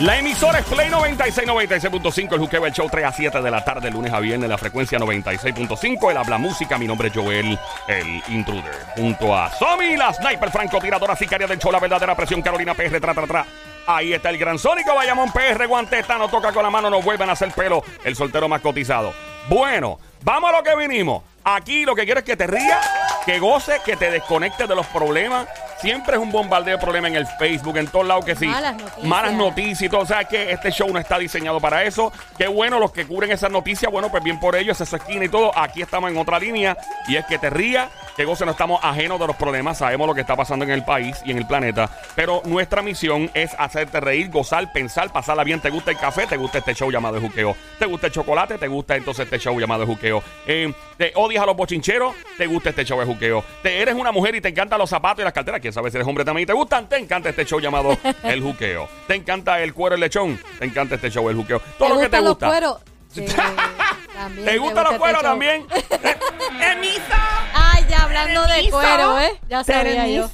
La emisora es Play 96, 96.5, el Juqueo, el show 3 a 7 de la tarde, lunes a viernes, la frecuencia 96.5, el habla música, mi nombre es Joel, el intruder, junto a Somi, la sniper francotiradora sicaria del show, la verdadera presión, Carolina PR, tra, tra, tra. Ahí está el gran Sónico, Bayamón PR, guanteta, no toca con la mano, no vuelven a hacer pelo, el soltero más cotizado. Bueno, vamos a lo que vinimos. Aquí lo que quiero es que te rías, que goces, que te desconectes de los problemas. Siempre es un bombardeo de problemas en el Facebook, en todos lados que sí. Malas noticias. Malas noticias y todo. O sea que este show no está diseñado para eso. Qué bueno los que cubren esas noticias. Bueno, pues bien por ellos, esa es su esquina y todo. Aquí estamos en otra línea. Y es que te rías, que goce, no estamos ajenos de los problemas. Sabemos lo que está pasando en el país y en el planeta. Pero nuestra misión es hacerte reír, gozar, pensar, pasarla bien. ¿Te gusta el café? ¿Te gusta este show llamado de juqueo? ¿Te gusta el chocolate? ¿Te gusta entonces este show llamado de juqueo? Eh, ¿Te odias a los bochincheros? ¿Te gusta este show de juqueo? ¿Te eres una mujer y te encantan los zapatos y las carteras? ¿Quién sabe si eres hombre también y te gustan? ¿Te encanta este show llamado el juqueo? ¿Te encanta el cuero el lechón? ¿Te encanta este show el juqueo? Todo lo que te gusta. los cueros? Sí, también, ¿Te gustan los gusta cueros este show. también? Ya hablando de cuero, ¿eh? Ya sabía yo.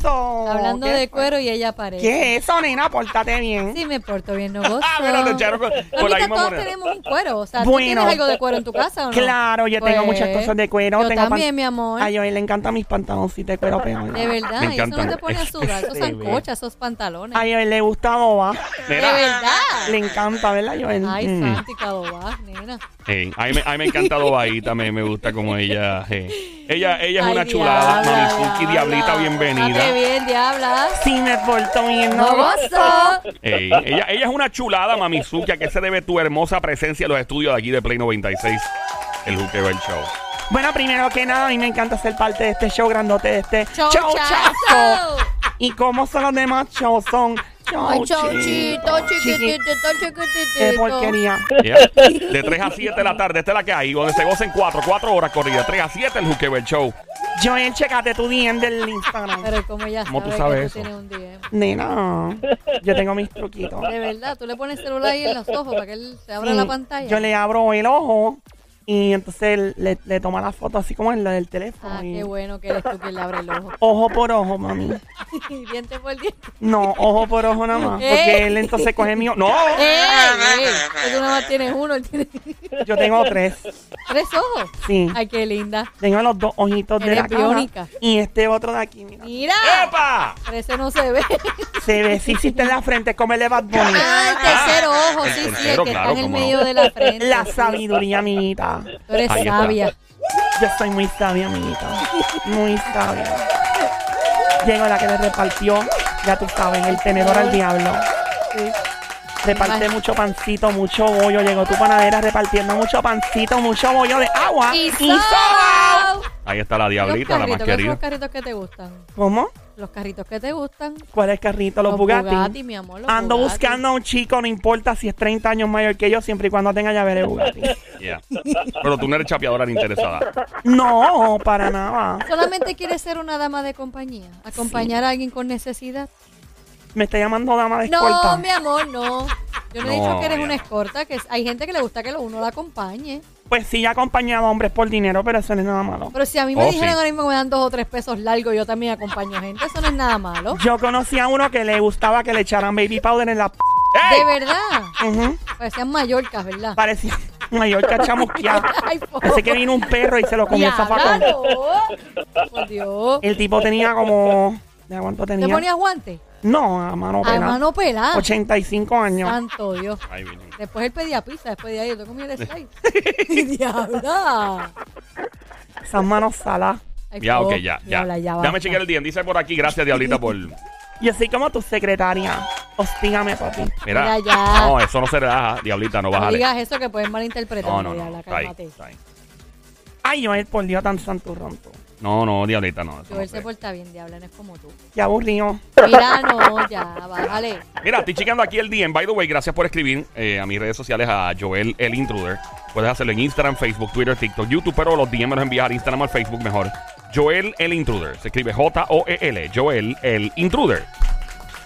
Hablando ¿Qué de cuero y ella parece. ¿Qué es eso, nena? Pórtate bien. Sí, me porto bien, no gozo. Ah, mira, te echaron con, con la Ahorita misma todos moneda. tenemos un cuero. O sea, ¿tú Bueno. tienes algo de cuero en tu casa o no? Claro, yo tengo Pues, muchas cosas de cuero. Yo tengo pan- también, mi amor. A Joel le encantan mis pantaloncitos de cuero peor. De verdad, Me y eso no encantan. te pone a sudar. Esos sancochas, esos pantalones. A Joel le gusta boba. de verdad. Le encanta, ¿verdad, Joel? Ay, Mm. Santi, Cadobá, nena. Sí, a, mí me, a mí me me, me gusta como ella. Ella, ella es Ay, una chulada, diabla, Mami Funky, diabla. diablita, bienvenida. Date bien, diabla. Sí, me porto bien, No ¿no? gozo. Ella, ella es una chulada, Mamizuki. ¿A qué se debe tu hermosa presencia en los estudios de aquí de Play 96? El Juqueo el Show. Bueno, primero que nada, a mí me encanta ser parte de este show grandote, de este Chauchazo. showchazo. ¿Y cómo son los demás shows? Son Ay, chauchito, chiqui- chiquitito, Qué chiquitito. porquería. Yeah. De 3 a 7 de la tarde, esta es la que hay, donde se gocen 4, 4 horas corridas. 3 a 7 el Juqueo el Show. Joel, checate tu DM del Instagram. Pero como ella ¿Cómo tú sabe sabes que eso? tú tienes un DM. Nena, yo tengo mis truquitos. De verdad, tú le pones el celular ahí en los ojos para que él se abra Sí, la pantalla. Yo le abro el ojo y entonces le, le toma la foto así como en la del teléfono. Ah, y- qué bueno que eres tú quien le abre el ojo. Ojo por ojo, mami. diente por diente. No, ojo por ojo nada más. Porque él entonces coge mío. No, ¡Ey! ey! Tú nada más tienes uno, él tiene yo tengo tres. tres ojos. Sí. Ay, qué linda. Tengo los dos ojitos de Eres la cara. biónica. Y este otro de aquí, mira. Mira, ¡Epa! pero ese no se ve. Se ve, sí, sí está en la frente, como el de Bad Bunny. Ah, el tercer ojo, el sí, sí, el tercero, que claro, está en el cómo medio de la frente. La sabiduría, amiguita. Tú eres Ahí está. sabia. Yo soy muy sabia, amiguita. Muy sabia. Llegó la que le repartió, ya tú sabes, el tenedor al diablo. Sí. Reparte mucho pancito, mucho bollo. Llegó tu panadera repartiendo mucho pancito, mucho bollo de agua Y soda. Ahí está la diablita, la más ¿cuáles son querida. los carritos que te gustan? ¿Cómo? Los carritos que te gustan. ¿Cuál es el carrito? Los, Bugatti. mi amor. los Ando Bugatti. buscando a un chico, no importa si es 30 años mayor que yo, siempre y cuando tenga llave de Bugatti. Yeah. Pero tú no eres chapeadora ni interesada. No, para nada. Solamente quieres ser una dama de compañía. Acompañar a alguien con necesidad. Me está llamando dama de No, escolta. mi amor, no. Yo no, he No, dicho que eres una escorta, que hay gente que le gusta que lo- uno la acompañe. Pues sí, he acompañado a hombres por dinero, pero eso no es nada malo. Pero si a mí me Oh, dijeran sí. ahora mismo que me dan dos o tres pesos largos, yo también acompaño gente. Eso no es nada malo. Yo conocí a uno que le gustaba que le echaran baby powder en la... p- De verdad. Ujú. Parecían Mallorcas, ¿verdad? Parecía que chamusqueada. Ay, por Parece que vino un perro y se lo comió el. Diablo. Por Dios. El tipo tenía como... ¿De cuánto ¿Te tenía? ponías guantes? No, a mano A pela. mano pelada. 85 años. Santo Dios. Después él pedía pizza, después de ahí yo comí el. Diabla. Esas manos salas. Ay, Ya, ok, ya, ya. diabla, ya basta. chequear el día. Dice por aquí, gracias, Diablita, por. Yo soy como tu secretaria. Hostígame, papi. Mira. Mira, ya. No, eso no se relaja, Diablita, no No bájale. digas eso que pueden malinterpretar. No, no, diabla, no. Está ahí, cálmate. está ahí. Ay, Joel, por Dios, tan santurrón tú. No, no, Diablita, no. eso no Joel sé. se porta bien, diabla, no es como tú. Qué aburrido. Mira, no, ya, bájale. Mira, estoy chequeando aquí el DM. By the way, gracias por escribir eh, a mis redes sociales a Joel el Intruder. Puedes hacerlo en Instagram, Facebook, Twitter, TikTok, YouTube, pero los DM me los envías al Instagram o al Facebook mejor. Joel el Intruder. Se escribe J-O-E-L. Joel el Intruder.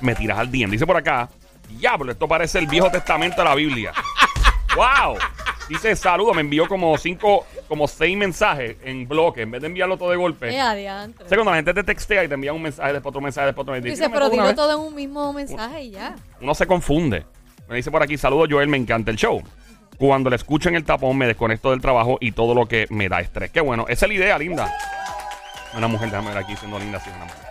Me tiras al DM. Dice por acá, diablo, esto parece el Viejo Testamento de la Biblia. ¡Wow! Dice, saludo, me envió como cinco, como seis mensajes en bloque, en vez de enviarlo todo de golpe. Eh, adiantre. Sé cuando la gente te textea y te envía un mensaje, después otro mensaje, después otro mensaje. Dice, pero dilo todo en un mismo mensaje y ya. Uno se confunde. Me dice por aquí, saludos Joel, me encanta el show. Cuando le escucho en el tapón me desconecto del trabajo y todo lo que me da estrés. Qué bueno, esa es la idea, linda. Una mujer, déjame ver aquí siendo linda, sí, es una mujer.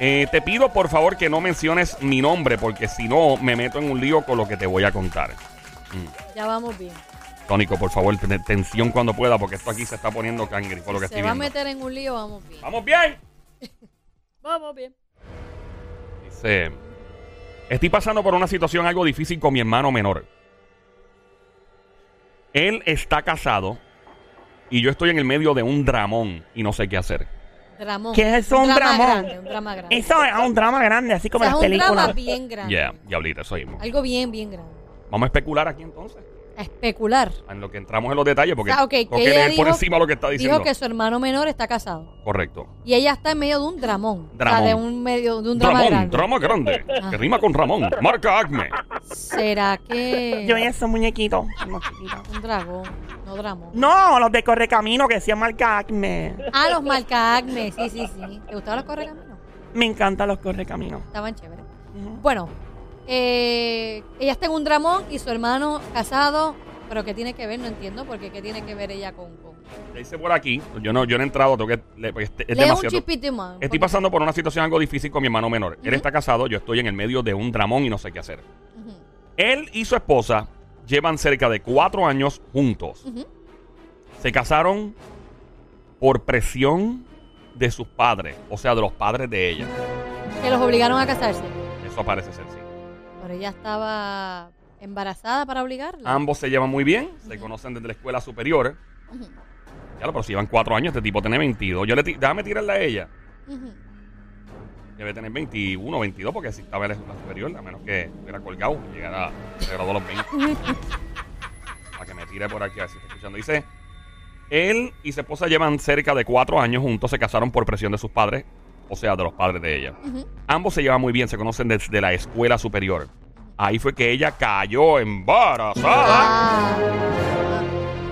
Eh, te pido por favor que no menciones mi nombre porque si no me meto en un lío con lo que te voy a contar. Ya vamos bien. Tónico, por favor, ten tensión cuando pueda porque esto aquí se está poniendo cangre por lo que Se estoy va a meter en un lío, vamos bien. ¡Vamos bien! Vamos bien. Dice, estoy pasando por una situación algo difícil con mi hermano menor. Él está casado y yo estoy en el medio de un dramón y no sé qué hacer. Dramón. ¿Qué es eso, un drama dramón? grande, un drama grande. Eso es un drama grande, así O como sea, las es un drama bien grande. Ya, diablita, eso mismo. Algo bien, bien grande. Vamos a especular aquí entonces. A especular. En lo que entramos en los detalles, porque O sea, ok, tengo que que ella leer por dijo- encima lo que está diciendo. Dijo que su hermano menor está casado. Correcto. Y ella está en medio de un dramón. Dramón. O sea, de un medio, de un drama Ramón, grande. drama grande. Ah. Que rima con Ramón. Marca Acme. ¿Será que Yo muñequitos. unos chiquitos. un dragón? No dramón. No, los de Correcamino que decían marca Acme. Ah, los marca Acme. Sí, sí, sí. ¿Te gustaban los correcaminos? Me encantan los Correcaminos. Estaban chéveres. Bueno, eh, ella está en un dramón y su hermano casado. Pero ¿qué tiene que ver? No entiendo porque ¿qué tiene que ver ella con...? con... Le dice por aquí. Yo no, yo no he entrado. Tengo que, le- este- es un demasiado. Estoy porque- pasando por una situación algo difícil con mi hermano menor. Él está casado, yo estoy en el medio de un dramón y no sé qué hacer. Él y su esposa llevan cerca de cuatro años juntos. Se casaron por presión de sus padres, o sea, de los padres de ella. Que los obligaron a casarse. Eso parece ser, sí. Pero ella estaba embarazada para obligarla. Ambos se llevan muy bien, se conocen desde la escuela superior. Ujú, lo, pero si llevan cuatro años, este tipo tiene 22. Yo le ti- déjame tirarle a ella. ujú. Debe tener 21, 22, porque si estaba en la escuela superior, a menos que hubiera colgado, llegara, se graduó a los 20. Para que me tire por aquí, a ver si está escuchando. Dice, él y su esposa llevan cerca de cuatro años juntos, se casaron por presión de sus padres, o sea, de los padres de ella. Ambos se llevan muy bien, se conocen desde la escuela superior. Ahí fue que ella cayó embarazada.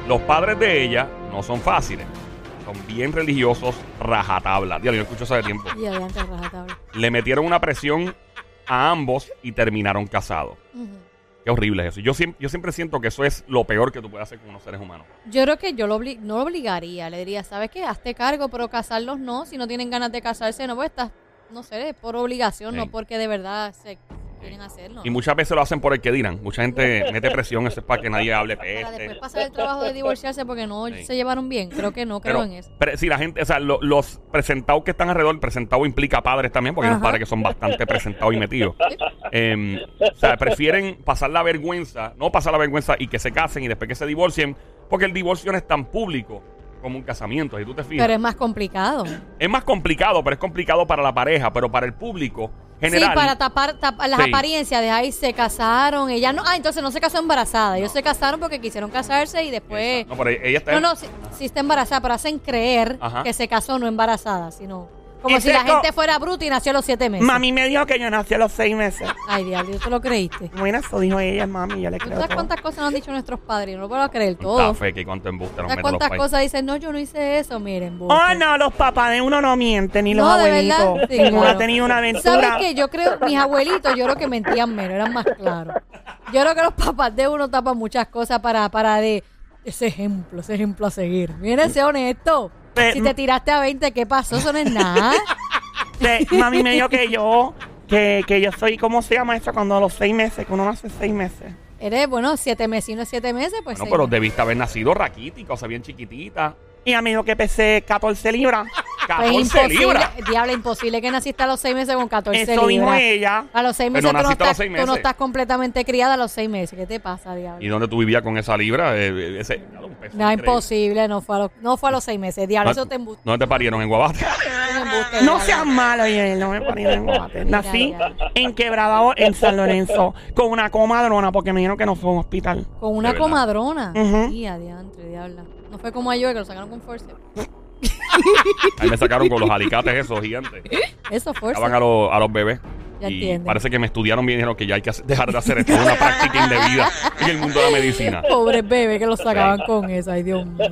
Los padres de ella no son fáciles. Son bien religiosos, rajatabla. Dios, yo escucho eso de tiempo. Rajatabla. Le metieron una presión a ambos y terminaron casados. Qué horrible es eso. Yo siempre, yo siempre siento que eso es lo peor que tú puedes hacer con unos seres humanos. Yo creo que yo lo obli- no lo obligaría. Le diría, ¿sabes qué? Hazte cargo, pero casarlos no. Si no tienen ganas de casarse, no, pues estás, no sé, por obligación, Sí. no porque de verdad se quieren hacerlo. Y muchas veces lo hacen por el que dirán. Mucha gente mete presión, eso es para que nadie hable Para después peste. pasar el trabajo de divorciarse porque no Sí. se llevaron bien. Creo que no, creo Pero, en eso. pero si la gente, o sea, lo- los presentados que están alrededor, presentado implica padres también, porque hay unos Ajá. padres que son bastante presentados y metidos. Em, o sea, prefieren pasar la vergüenza, no pasar la vergüenza y que se casen y después que se divorcien, porque el divorcio no es tan público como un casamiento. Si tú te fijas, Pero es más complicado. es más complicado, pero es complicado para la pareja, pero para el público general. Sí, para tapar, tapar las Sí. apariencias de ahí se casaron. Ella no, ah, entonces no se casó embarazada. Ellos se casaron porque quisieron casarse y después. No, pero ella está. No, no, sí, sí está embarazada, pero hacen creer Ajá. que se casó no embarazada, sino como Y si la gente fuera bruta y nació a los siete meses. Mami me dijo que yo nací a los seis meses. Ay, diablo, ¿tú lo creíste? Bueno, eso dijo ella, mami, yo le ¿Tú creo sabes todo. cuántas cosas nos han dicho nuestros padres? No lo puedo creer todo. fe que cuánto embuste nos ¿Sabes los cuántas cosas dicen? No, yo no hice eso. Miren, Oh, no, los papás de uno no mienten, ni los No, de abuelitos. verdad, sí, Ninguno claro. ha tenido una ¿Sabes aventura. qué? Yo creo, mis abuelitos, yo creo que mentían menos, eran más claros. Yo creo que los papás de uno tapan muchas cosas para, para de ese ejemplo, ese ejemplo a seguir. Miren, sé honesto. Si te tiraste a 20, ¿qué pasó? Eso no es nada. Mami me dijo que yo, que, que yo soy, ¿cómo se llama eso? Cuando a los seis meses, que uno nace seis meses. Eres, bueno, siete meses y no es siete meses, pues No, sí. pero debiste haber nacido raquítica, o sea, bien chiquitita. Y ella me dijo que pesé 14 libras. Pues 14 imposible, libras. diablo, imposible que naciste a los seis meses con 14 Eso dijo libras. ella. A los seis Pero meses, tú, no estás, tú no estás completamente criada a los seis meses. ¿Qué te pasa, diablo? ¿Y dónde tú vivías con esa libra? Eh, eh, ese, claro, un peso No, increíble. imposible, no fue a los, no fue a los seis meses. Diablo, eso te embuste. ¿Dónde te parieron? ¿En Guabate? No seas malo, oye, no me parí en Guabate. Nací en Quebradao, en San Lorenzo, con una comadrona, porque me dijeron que no fue a un hospital. Con una comadrona. Ujú. Y adiantre, diabla. No fue como a yo que lo sacaron con force. Ahí me sacaron con los alicates esos gigantes. Eso, force. Daban a los, a los bebés. Ya y entiendo. parece que me estudiaron bien y dijeron que ya hay que hacer- dejar de hacer esto. Es una práctica indebida en el mundo de la medicina. Pobres bebés que lo sacaban con eso. Ay, Dios mío.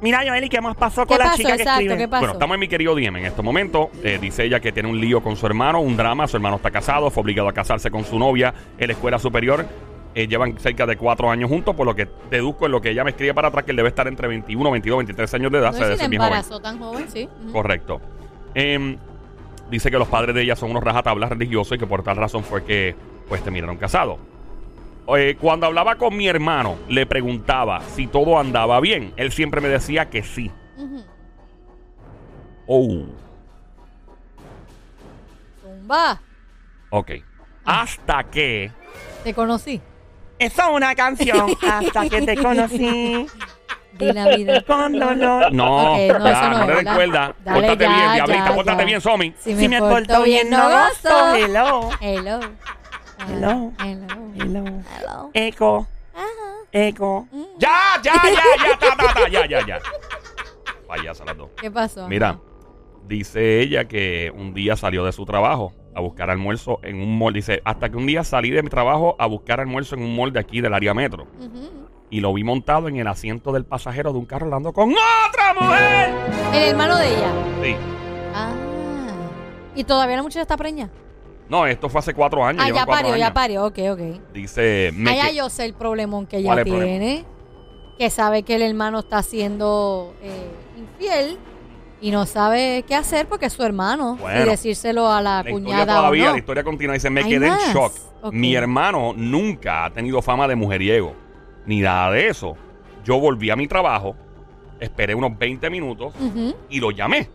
Mira, Joel, ¿y qué más pasó ¿Qué con la pasó? chica que Exacto, escribe? ¿qué pasó? Bueno, estamos en mi querido DM en este momento. Eh, dice ella que tiene un lío con su hermano, un drama. Su hermano está casado, fue obligado a casarse con su novia en la escuela superior. Eh, llevan cerca de cuatro años juntos, por lo que deduzco en lo que ella me escribe para atrás que él debe estar entre 21, 22, 23 años de edad. No se si joven. embarazó tan joven, sí. Correcto. Em, dice que los padres de ella son unos rajatablas religiosos y que por tal razón fue que pues terminaron casados. Eh, cuando hablaba con mi hermano, le preguntaba si todo andaba bien. Él siempre me decía que sí. Oh, Zumba, ok. Hasta que te conocí. Eso es una canción. Hasta que te conocí. Di la vida. Con dolor. No, no, ya, eso no te recuerda. Dale, Pórtate ya, bien, diablita, ya, pórtate bien, Somi. Si Si me porto bien, no gozo. Hello. Hello. Hello. Hello. Hello. Hello. Eco. Ajá. Eco. Ya, ya, ya, ya, ta, ta, ta, ya, ya, ya. Payasa las dos. ¿Qué pasó? Mira, dice ella que un día salió de su trabajo a buscar almuerzo en un mall. Dice, hasta que un día salí de mi trabajo a buscar almuerzo en un mall de aquí del área metro. Y lo vi montado en el asiento del pasajero de un carro hablando con otra mujer. El hermano de ella. Sí. Ah. ¿Y todavía la muchacha está preña? No, esto fue hace cuatro años. Ah, ya parió, ya parió. Ok, ok. Dice, me Allá que- yo sé el problemón que ¿Cuál ella tiene. Que sabe que el hermano está siendo eh, infiel y no sabe qué hacer porque es su hermano. Bueno. y decírselo a la, La historia cuñada todavía, o no. la historia continúa. Dice, me ¿Hay quedé más? en shock. Mi hermano nunca ha tenido fama de mujeriego, ni nada de eso. Yo volví a mi trabajo, esperé unos 20 minutos y lo llamé.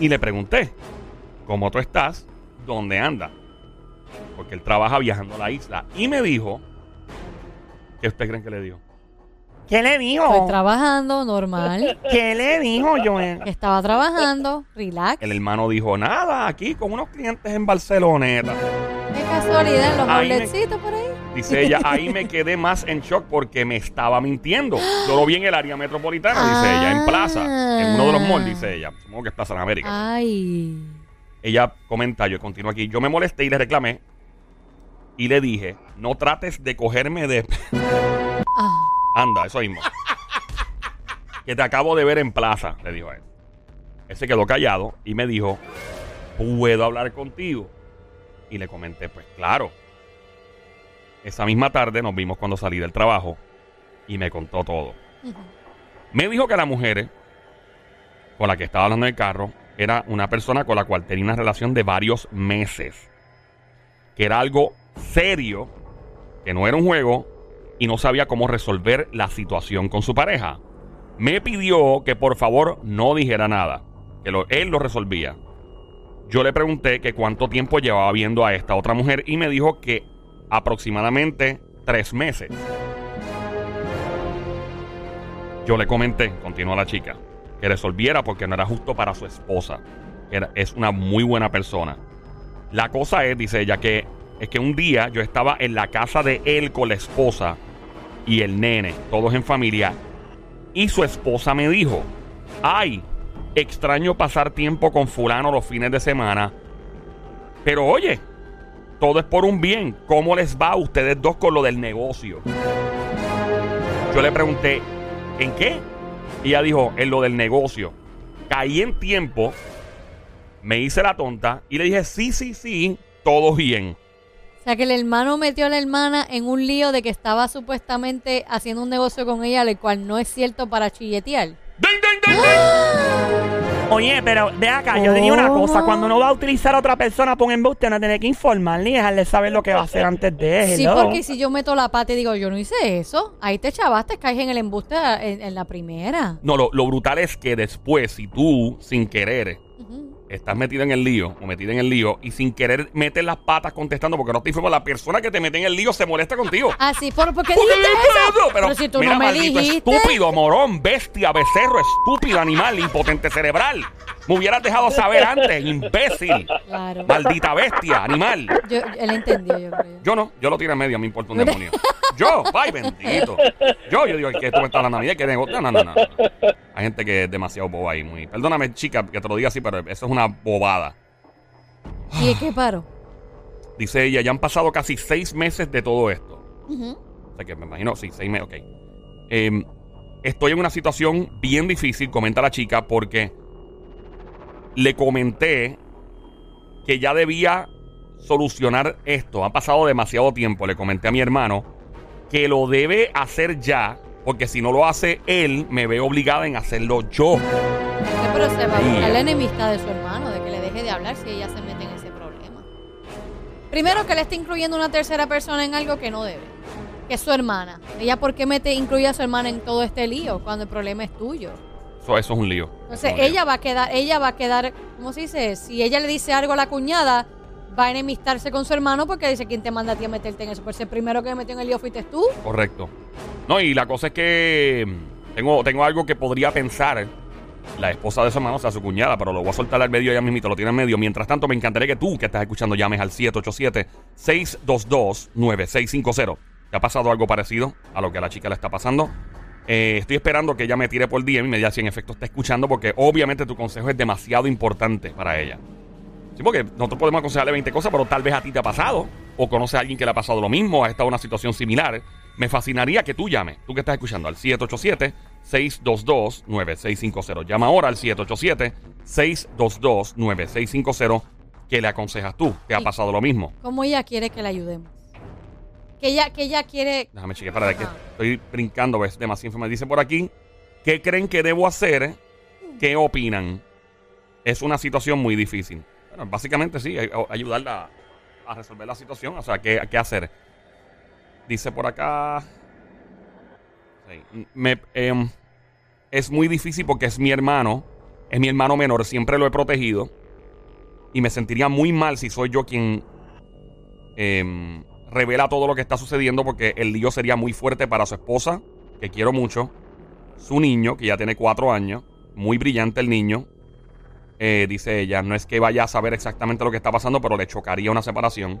Y le pregunté, ¿cómo tú estás? ¿Dónde andas? Porque él trabaja viajando a la isla. Y me dijo, ¿qué usted creen que le dijo? ¿Qué le Estoy dijo? trabajando normal. ¿Qué le dijo, Joel? Estaba trabajando, relax. El hermano dijo, nada, aquí con unos clientes en Barceloneta. Qué casualidad, los Ahí me- por ahí. Dice ella, ahí me quedé más en shock porque me estaba mintiendo. Yo lo vi en el área metropolitana, dice ella, en plaza, en uno de los malls, dice ella. Supongo que es Plaza de América. Ay. Ella comenta, yo continúo aquí, yo me molesté y le reclamé y le dije, no trates de cogerme de... Ah. Anda, eso mismo. que te acabo de ver en plaza, le dijo a él. Él se quedó callado y me dijo, ¿puedo hablar contigo? Y le comenté, pues claro. Esa misma tarde nos vimos cuando salí del trabajo y me contó todo. Me dijo que la mujer con la que estaba hablando en el carro era una persona con la cual tenía una relación de varios meses. Que era algo serio, que no era un juego y no sabía cómo resolver la situación con su pareja. Me pidió que por favor no dijera nada, que él lo resolvía. Yo le pregunté que cuánto tiempo llevaba viendo a esta otra mujer y me dijo que aproximadamente tres meses. Yo le comenté, continuó la chica, que resolviera porque no era justo para su esposa. era- es una muy buena persona. La cosa es, dice ella, que es que un día yo estaba en la casa de él con la esposa y el nene, todos en familia, y su esposa me dijo, ay, extraño pasar tiempo con fulano los fines de semana, pero oye, todo es por un bien, ¿cómo les va a ustedes dos con lo del negocio? Yo le pregunté, ¿en qué? Y ella dijo, en lo del negocio. Caí en tiempo, me hice la tonta y le dije, sí, sí, sí, todo bien. O sea que el hermano metió a la hermana en un lío de que estaba supuestamente haciendo un negocio con ella, el cual no es cierto para chilletear. ¡Ding, ding, ding, ding! Oye, pero ve acá, yo diría una cosa. Cuando uno va a utilizar a otra persona por un embuste, no tiene que informarle y dejarle saber lo que va a hacer antes de Sí, hello. porque si yo meto la pata y digo, yo no hice eso, ahí te chavaste, caes en el embuste en, en la primera. No, lo, lo brutal es que después, si tú, sin querer. Estás metido en el lío o metida en el lío y sin querer metes las patas contestando porque no te informo, la persona que te mete en el lío se molesta contigo. Ah, sí, ¿por, ¿por qué. Pero, si tú mira, no me maldito dijiste. estúpido, morón, bestia, becerro, estúpido, animal, impotente cerebral. Me hubieras dejado saber antes, imbécil. Claro. Maldita bestia, animal. Yo, él entendió, yo creo. Yo no, yo lo tiro en medio, me importa un demonio. Yo, ay, bendito. Yo, yo digo, que tú me estás hablando a mí, que negocio. No, no, no. Hay gente que es demasiado boba ahí, muy. Perdóname, chica, que te lo diga así, pero eso es una bobada. ¿Y de qué paro? Dice ella, ya han pasado casi seis meses de todo esto. O sea que me imagino, sí, seis meses, ok. Em, estoy en una situación bien difícil, comenta la chica, porque le comenté que ya debía solucionar esto. Ha pasado demasiado tiempo. Le comenté a mi hermano que lo debe hacer ya, porque si no lo hace él, me ve obligada en hacerlo yo. Sí, pero se va a buscar la enemistad de su hermano, de que le deje de hablar si ella se mete en ese problema. Primero que le está incluyendo una tercera persona en algo que no debe, que es su hermana. Ella, ¿por qué mete, incluye a su hermana en todo este lío cuando el problema es tuyo? Eso, eso es un lío. Entonces es un lío. ella va a quedar, ella va a quedar, ¿cómo se dice? Si ella le dice algo a la cuñada, va a enemistarse con su hermano porque dice quién te manda a ti a meterte en eso. Pues el primero que me metió en el lío fuiste tú. Correcto. No, y la cosa es que mm, tengo, tengo algo que podría pensar la esposa de su hermano, o sea, su cuñada, pero lo voy a soltar al medio ya mismito, lo tiene en medio. Mientras tanto, me encantaría que tú, que estás escuchando, llames al 787-622-9650. ¿Te ha pasado algo parecido a lo que a la chica le está pasando? Eh, estoy esperando que ella me tire por DM y me diga si en efecto está escuchando, porque obviamente tu consejo es demasiado importante para ella. Sí, porque nosotros podemos aconsejarle 20 cosas, pero tal vez a ti te ha pasado, o conoces a alguien que le ha pasado lo mismo, ha estado en una situación similar. Me fascinaría que tú llames, tú que estás escuchando, al 787-622-9650. Llama ahora al 787-622-9650. ¿Qué le aconsejas tú? ¿Te ha pasado lo mismo? ¿Cómo ella quiere que la ayudemos? Que ella, que ella quiere... Déjame chequear para que Ajá. estoy brincando, ves, demasiado información. Dice por aquí, ¿qué creen que debo hacer? ¿Qué opinan? Es una situación muy difícil. Bueno, básicamente sí, ay- ayudarla a, resolver la situación. O sea, ¿qué, qué hacer? Dice por acá. me, em, es muy difícil porque es mi hermano. Es mi hermano menor. Siempre lo he protegido. Y me sentiría muy mal si soy yo quien em, revela todo lo que está sucediendo porque el lío sería muy fuerte para su esposa, que quiero mucho, su niño, que ya tiene cuatro años, muy brillante el niño. Eh, dice ella, no es que vaya a saber exactamente lo que está pasando, pero le chocaría una separación.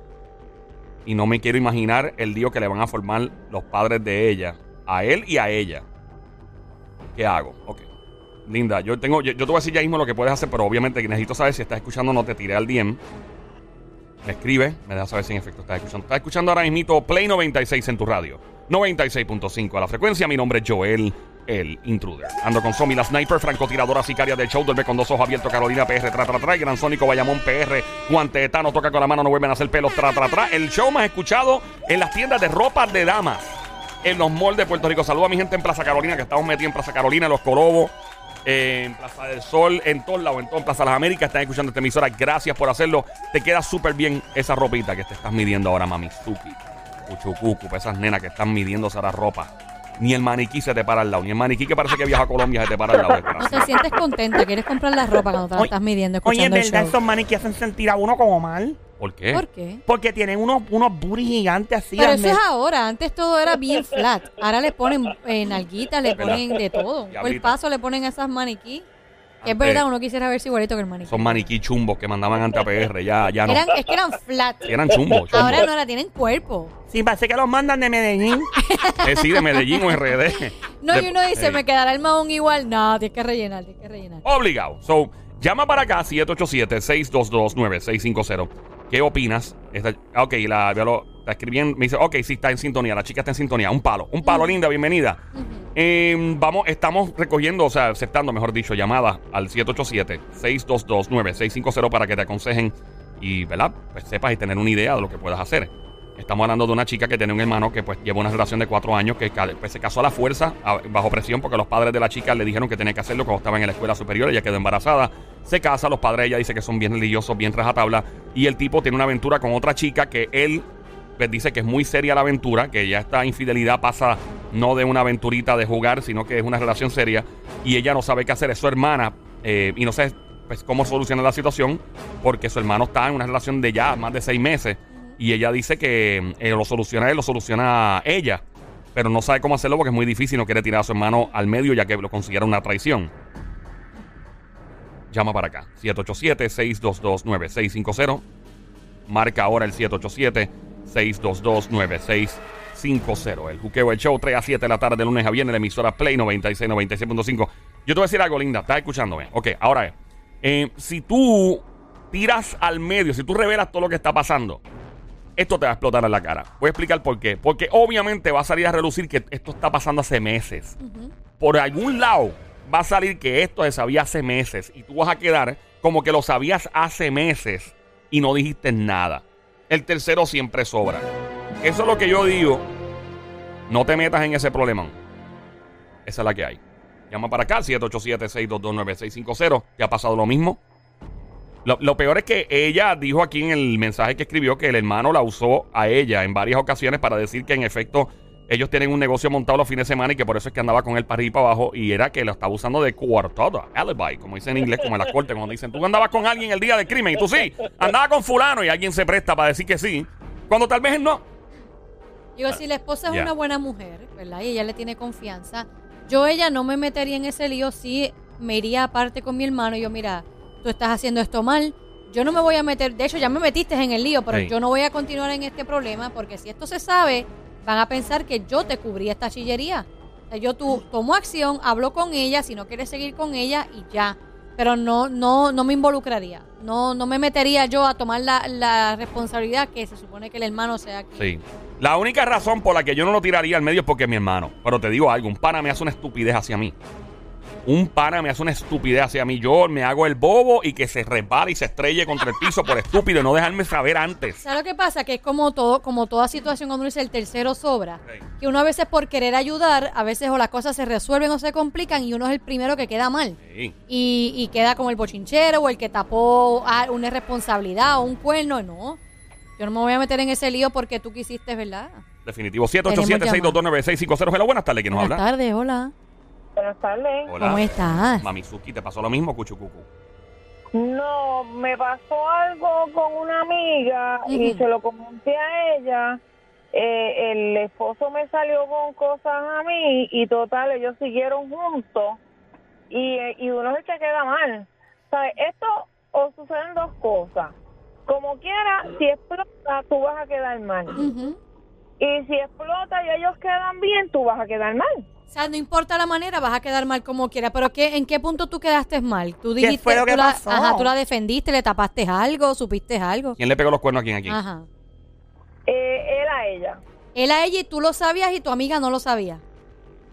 Y no me quiero imaginar el lío que le van a formar los padres de ella, a él y a ella. ¿Qué hago? Ok. Linda, yo tengo, yo, yo te voy a decir ya mismo lo que puedes hacer, pero obviamente necesito saber si estás escuchando no te tiré al DM. Me escribe, me deja saber si en efecto estás escuchando. Estás escuchando ahora mismo Play 96 en tu radio. 96.5 a la frecuencia. Mi nombre es Joel, el intruder. Ando con Somi, la sniper, francotiradora sicaria del show. Duerme con dos ojos abiertos. Carolina PR, tra, tra, tra. Gran Sónico, Bayamón PR. Guante Tano, toca con la mano, no vuelven a hacer pelos, tra, tra, tra. El show más escuchado en las tiendas de ropa de damas. En los malls de Puerto Rico. Saludo a mi gente en Plaza Carolina, que estamos metidos en Plaza Carolina, en Los Corobos en Plaza del Sol, en todos lados, en todo en Plaza las Américas. Están escuchando esta emisora. Gracias por hacerlo. Te queda súper bien esa ropita que te estás midiendo ahora, Mamizuki. Cuchucucu, para esas nenas que están midiéndose ahora ropa. Ni el maniquí se te para al lado. Ni el maniquí que parece que viaja a Colombia se te para al lado. No te sientes contenta, quieres comprar la ropa cuando te la estás midiendo, Oye, el verdad, show. esos manes que hacen sentir a uno como mal. ¿Por qué? ¿Por qué? Porque tienen unos, unos booties gigantes así. Pero eso es ahora, antes todo era bien flat. Ahora le ponen eh, nalguitas, le ponen de todo. Por paso le ponen esas maniquí. Es verdad, uno quisiera verse igualito que el maniquí. Son maniquí chumbos que mandaban antes a PR. Ya, ya no. Eran, es que eran flat. Eran chumbos. chumbos. Ahora no, ahora tienen cuerpo. Sí, parece que los mandan de Medellín. Eh, sí, de Medellín o RD. No, De- y uno dice, Ey. me quedará el mahón igual. No, tienes que rellenar, tienes que rellenar. Obligado. So, llama para acá 787-622-9650. ¿Qué opinas? Esta- ok, la, lo está escribiendo. Me dice, ok, sí, está en sintonía. La chica está en sintonía. Un palo. Un palo, linda, bienvenida. Eh, vamos, estamos recogiendo, o sea, aceptando, mejor dicho, llamadas al 787-622-9650 para que te aconsejen y, ¿verdad? Pues sepas y tener una idea de lo que puedas hacer. Estamos hablando de una chica que tiene un hermano que pues lleva una relación de cuatro años que pues, se casó a la fuerza, bajo presión, porque los padres de la chica le dijeron que tenía que hacerlo cuando estaba en la escuela superior. Ella quedó embarazada, se casa, los padres de ella dice que son bien religiosos, bien rajatabla, y el tipo tiene una aventura con otra chica que él pues, dice que es muy seria la aventura, que ya esta infidelidad pasa no de una aventurita de jugar, sino que es una relación seria, y ella no sabe qué hacer, es su hermana, eh, y no sé pues, cómo solucionar la situación, porque su hermano está en una relación de ya más de seis meses, y ella dice que eh, lo soluciona él, lo soluciona ella, pero no sabe cómo hacerlo porque es muy difícil, no quiere tirar a su hermano al medio ya que lo considera una traición. Llama para acá, 787-622-9650. Marca ahora el 787-622-9650. El juqueo, el show, 3 a 7 de la tarde, de lunes a viernes, la emisora Play 96, 96.5. Yo te voy a decir algo, linda. ¿Estás escuchándome? Ok, ahora eh, si tú tiras al medio, si tú revelas todo lo que está pasando, esto te va a explotar en la cara. Voy a explicar por qué. Porque obviamente va a salir a relucir que esto está pasando hace meses. Por algún lado va a salir que esto se sabía hace meses y tú vas a quedar como que lo sabías hace meses y no dijiste nada. El tercero siempre sobra. Eso es lo que yo digo. No te metas en ese problema. Esa es la que hay. Llama para acá, 787-622-9650. ¿Te ha pasado lo mismo? Lo, lo peor es que ella dijo aquí en el mensaje que escribió que el hermano la usó a ella en varias ocasiones para decir que en efecto ellos tienen un negocio montado los fines de semana y que por eso es que andaba con él para arriba y para abajo y era que lo estaba usando de coartada, alibi, como dicen en inglés, como en la corte, cuando dicen, tú andabas con alguien el día del crimen y tú sí, andaba con fulano y alguien se presta para decir que sí, cuando tal vez él no. Digo, si la esposa es una buena mujer, ¿verdad? Y ella le tiene confianza, yo ella no me metería en ese lío, sí me iría aparte con mi hermano y yo, mira, tú estás haciendo esto mal, yo no me voy a meter, de hecho ya me metiste en el lío, pero Sí. yo no voy a continuar en este problema porque si esto se sabe, van a pensar que yo te cubrí esta chillería. O sea, yo tú tomo acción, hablo con ella, si no quieres seguir con ella y ya. Pero no, no, no me involucraría. No, no me metería yo a tomar la, la responsabilidad que se supone que el hermano sea quien Sí. La única razón por la que yo no lo tiraría al medio es porque es mi hermano. Pero te digo algo, un pana me hace una estupidez hacia mí. Un pana me hace una estupidez hacia mí. Yo me hago el bobo y que se resbale y se estrelle contra el piso por estúpido y no dejarme saber antes. ¿Sabes lo que pasa? Que es como todo, como toda situación cuando uno dice el tercero sobra. Que uno a veces por querer ayudar, a veces o las cosas se resuelven o se complican y uno es el primero que queda mal. Y, y queda como el bochinchero o el que tapó una irresponsabilidad o un cuerno. No, yo no me voy a meter en ese lío porque tú quisiste, ¿verdad? Definitivo. Tenemos 787-622-9650. Hello, buenas tardes. ¿Quién nos Buenas habla? tardes, hola. Buenas tardes. Hola. ¿Cómo estás? Mamizuki, ¿te pasó lo mismo, Cuchucucu? No, me pasó algo con una amiga y se lo comenté a ella. Eh, el esposo me salió con cosas a mí y total, ellos siguieron juntos y, eh, y uno que queda mal. ¿Sabes? Esto o suceden dos cosas. Como quiera, si explota, tú vas a quedar mal. Ujú. Y si explota y ellos quedan bien, tú vas a quedar mal. O sea, no importa la manera, vas a quedar mal como quiera. Pero ¿qué, ¿en qué punto tú quedaste mal? Tú dijiste, fue lo tú que la, pasó? Ajá, tú la defendiste, le tapaste algo, supiste algo. ¿Quién le pegó los cuernos a quién aquí? Ajá. Eh, él a ella. Él a ella y tú lo sabías y tu amiga no lo sabía.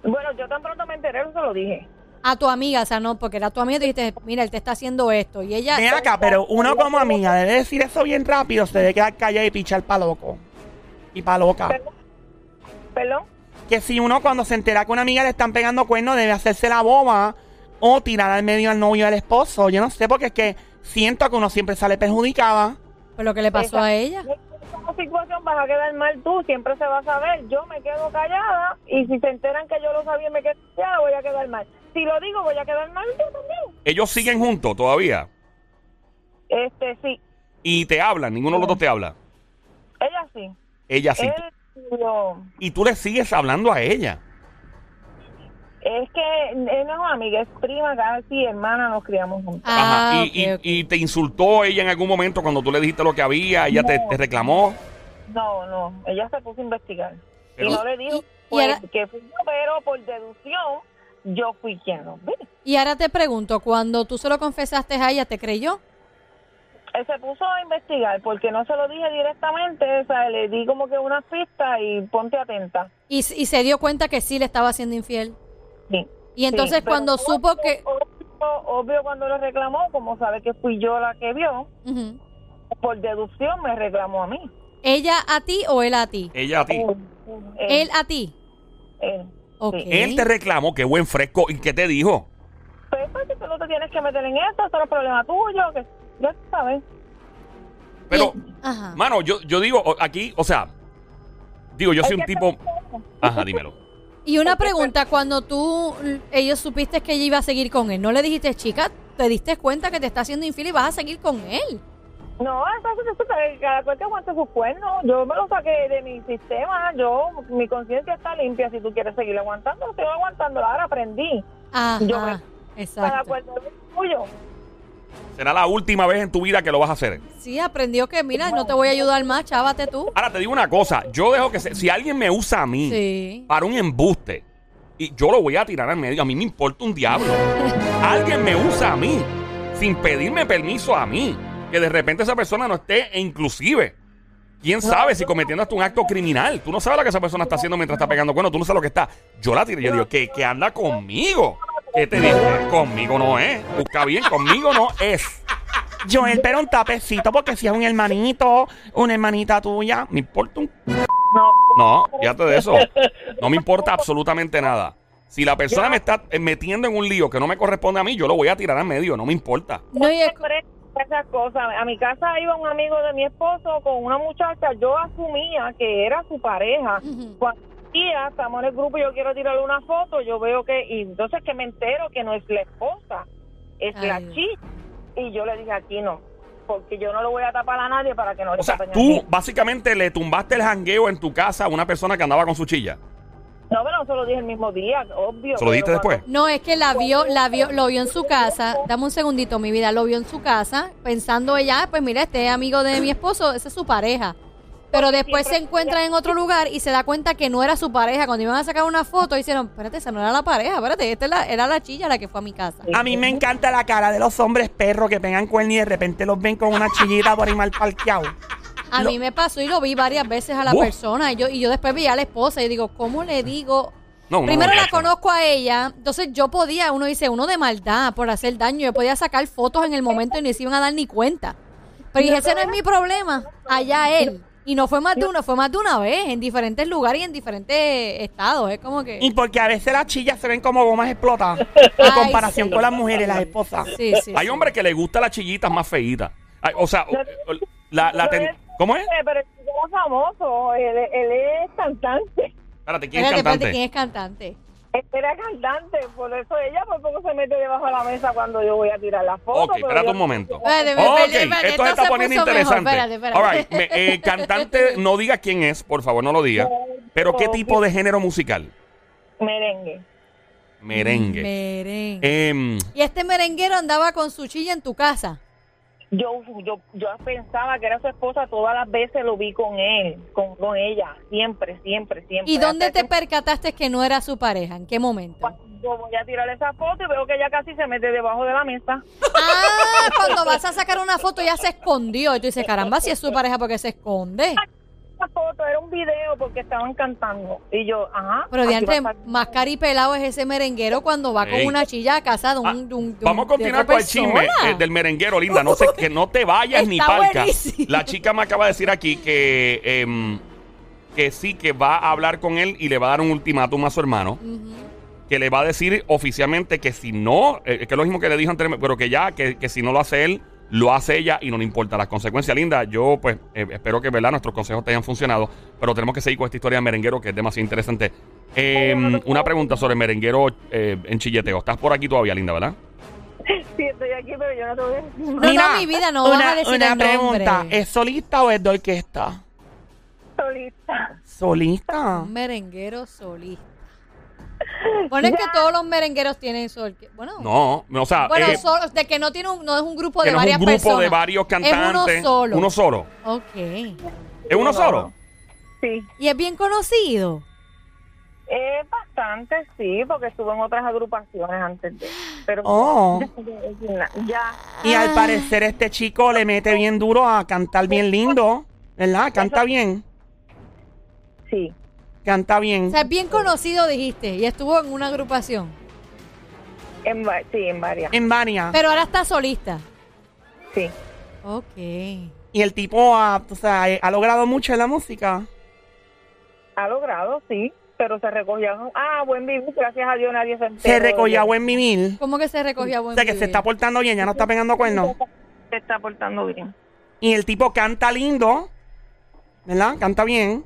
Bueno, yo tan pronto me enteré, se lo dije. A tu amiga, o sea, no, porque era tu amiga y dijiste, mira, él te está haciendo esto. Y ella, Ven acá, pero uno como amiga debe decir eso bien rápido, se debe quedar callado y pichar pa' loco. Y pa' loca. Perdón. Perdón. Que si uno cuando se entera que una amiga le están pegando cuernos debe hacerse la boba o tirar al medio al novio del esposo. Yo no sé, porque es que siento que uno siempre sale perjudicada. pues lo que le pasó a ella. En esa situación vas a quedar mal tú, siempre se va a saber. Yo me quedo callada y si se enteran que yo lo sabía y me quedo callada, voy a quedar mal. Si lo digo, voy a quedar mal yo también. Ellos siguen juntos todavía Este, sí, y te hablan, ninguno de los dos te habla. ella sí. Ella sí. Él, no. Y tú le sigues hablando a ella. es que él no es amiga, es prima, casi hermana, nos criamos juntos. Ah, Ajá. y, y- ok. y te insultó ella en algún momento cuando tú le dijiste lo que había, ella te, No. te reclamó. No, no, ella se puso a investigar. Pero- y no le dijo Y- y pues, ahora- que fui yo, pero por deducción, yo fui quien lo vi. Y ahora te pregunto, cuando tú se lo confesaste a ella, ¿te creyó? Él se puso a investigar porque no se lo dije directamente, o sea, le di como que una pista y ponte atenta. Y, se dio cuenta que sí le estaba haciendo infiel. Sí. Y entonces Sí, cuando obvio- supo que... Obvio, obvio cuando le reclamó, como sabe que fui yo la que vio, por deducción me reclamó a mí. ¿Ella a ti o él a ti? Ella a ti. Él. Él a ti. él. Ok. Sí. Él te reclamó, qué buen fresco. ¿Y qué te dijo? Pues, pues, si tú no te tienes que meter en eso, eso no es problema tuyo, que ya tú sabes. Pero, Ajá. mano, yo, yo digo aquí, o sea, digo, yo soy un tipo. Ajá, dímelo. Y una pregunta, cuando tú, ellos supiste que ella iba a seguir con él, ¿no le dijiste, chica, te diste cuenta que te está haciendo infiel y vas a seguir con él? No, entonces cada cual que aguante sus cuernos. Yo me lo saqué de mi sistema. Yo, mi conciencia está limpia. Si tú quieres seguir aguantando, lo sigo aguantando. Ahora aprendí. Ajá, Yo me- Cada exacto. cual es tuyo. Será la última vez en tu vida que lo vas a hacer. Sí, aprendió que, mira, no te voy a ayudar más, chávate tú. Ahora te digo una cosa, yo dejo que se- si alguien me usa a mí Sí. para un embuste, y yo lo voy a tirar al medio, a mí me importa un diablo. alguien me usa a mí sin pedirme permiso a mí. que de repente esa persona no esté, e inclusive, quién sabe si cometiendo hasta un acto criminal. Tú no sabes lo que esa persona está haciendo mientras está pegando cuernos, tú no sabes lo que está. Yo la tiré, yo digo, que, que anda conmigo. ¿Qué te dije? Conmigo no es. Busca bien, conmigo no es. Joel, pero un tapecito, porque si es un hermanito, una hermanita tuya, me importa un... No, No, fíjate de eso. No me importa absolutamente nada. Si la persona me está metiendo en un lío que no me corresponde a mí, yo lo voy a tirar al medio, no me importa. No, y es- esas cosas. A mi casa iba un amigo de mi esposo con una muchacha. Yo asumía que era su pareja. Cuando día estamos en el grupo y yo quiero tirarle una foto, yo veo que, y entonces que me entero que no es la esposa, es Ay, la chica. Y yo le dije, aquí no, porque yo no lo voy a tapar a nadie para que no le O sea, tú básicamente le tumbaste el jangueo en tu casa a una persona que andaba con su chilla. No, pero no se lo dije el mismo día, obvio. ¿Se lo dijiste después? No, es que la vio, la vio, lo vio en su casa. Dame un segundito, mi vida. Lo vio en su casa, pensando ella, "Ah, pues mira, este amigo de mi esposo, esa es su pareja. Pero después se encuentra en otro lugar y se da cuenta que no era su pareja. Cuando iban a sacar una foto, dijeron, espérate, esa no era la pareja, espérate, esta era la chilla la que fue a mi casa. A mí me encanta la cara de los hombres perros que pegan cuernos y de repente los ven con una chillita por ahí mal parqueado. A mí me pasó y lo vi varias veces a la Uf. persona. Y yo, y yo después vi a la esposa y digo, ¿cómo le digo? No, Primero no la conozco a ella, entonces yo podía, uno dice, uno de maldad por hacer daño, yo podía sacar fotos en el momento y ni se iban a dar ni cuenta. Pero dije, ese no es mi problema, allá él. Y no fue más de uno, fue más de una vez, en diferentes lugares y en diferentes estados. Es como que... Y porque a veces las chillas se ven como gomas explotadas. En comparación sí. con las mujeres, las esposas. Sí, sí. Hay sí. hombres que les gustan las chillitas más feitas. Ay, O sea, la, la ten- ¿cómo es? Pero el chico era famoso, él, él es cantante. Espérate, ¿quién es cantante? espérate, ¿quién es cantante? Era cantante, por eso ella por poco se mete debajo de la mesa cuando yo voy a tirar la foto. Ok, espérate yo- un momento. Espérate, Ok, espérate, espérate, esto se está poniendo interesante. Espérate, espérate. All right, me- eh, cantante, no diga quién es, por favor, no lo diga. Pero ¿qué tipo de género musical? Merengue. Merengue. Merengue. Em, y este merenguero andaba con su chilla en tu casa. Yo, yo, yo pensaba que era su esposa, todas las veces lo vi con él, con, con ella, siempre, siempre, siempre. ¿Y dónde Hasta te que percataste que no era su pareja? ¿En qué momento? Yo voy a tirar esa foto y veo que ella casi se mete debajo de la mesa. Ah, cuando vas a sacar una foto ya se escondió. Y tú dices, caramba, si es su pareja, porque se esconde? Esa foto era un video porque estaban cantando. Y yo, ajá. Pero aquí diantre, va a estar- más caripelado es ese merenguero cuando va Ey. con una chilla a casa de un... ah, de un- de vamos a de continuar con el chisme eh, del merenguero, linda. No sé, que no te vayas ni palca. buenísimo. La chica me acaba de decir aquí que, em, que sí, que va a hablar con él y le va a dar un ultimátum a su hermano. Que le va a decir oficialmente que si no, eh, que es lo mismo que le dijo anteriormente, pero que ya, que, que si no lo hace él, lo hace ella y no le importa las consecuencias. Linda, yo pues eh, espero que ¿verdad? nuestros consejos te hayan funcionado, pero tenemos que seguir con esta historia de merenguero que es demasiado interesante. Eh, una pregunta sobre merenguero eh, en chilleteo. ¿Estás por aquí todavía, Linda, verdad? Sí, estoy aquí, pero yo no te voy a decir No, Mira, no, mi vida, no vas a decir una el nombre. pregunta. ¿Es solista o es de orquesta? solita. Solista. Un merenguero solista. Bueno, es que todos los merengueros tienen sol. Bueno, No, o sea, bueno eh, solo, de que no tiene un, no es un grupo que de no es varias un grupo personas. de varios cantantes. Es uno solo. Uno solo. Ok. ¿Es uno solo? Sí. Y es bien conocido. Eh, bastante, sí, porque estuve en otras agrupaciones antes de. Pero. Oh. Ya. Y al Ah. parecer este chico le mete bien duro a cantar bien lindo. ¿Verdad? Canta bien. Sí. Canta O bien. sea, es bien conocido, dijiste, y estuvo en una agrupación. En, va- sí, en varias. En Vania. Pero ahora está solista. Sí. Ok. Y el tipo ha, o sea, eh, ha logrado mucho en la música. Ha logrado, sí. Pero se recogía. Ah, buen vivir, gracias a Dios nadie se enteró. Se recogió a buen vivir. ¿Cómo que se recogía O buen sea, que se vivir? está portando bien, ya no está pegando cuernos. Se está portando bien. Y el tipo canta lindo. ¿Verdad? Canta bien.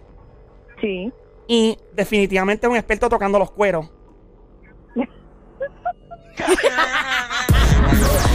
Sí. Y definitivamente un experto tocando los cueros.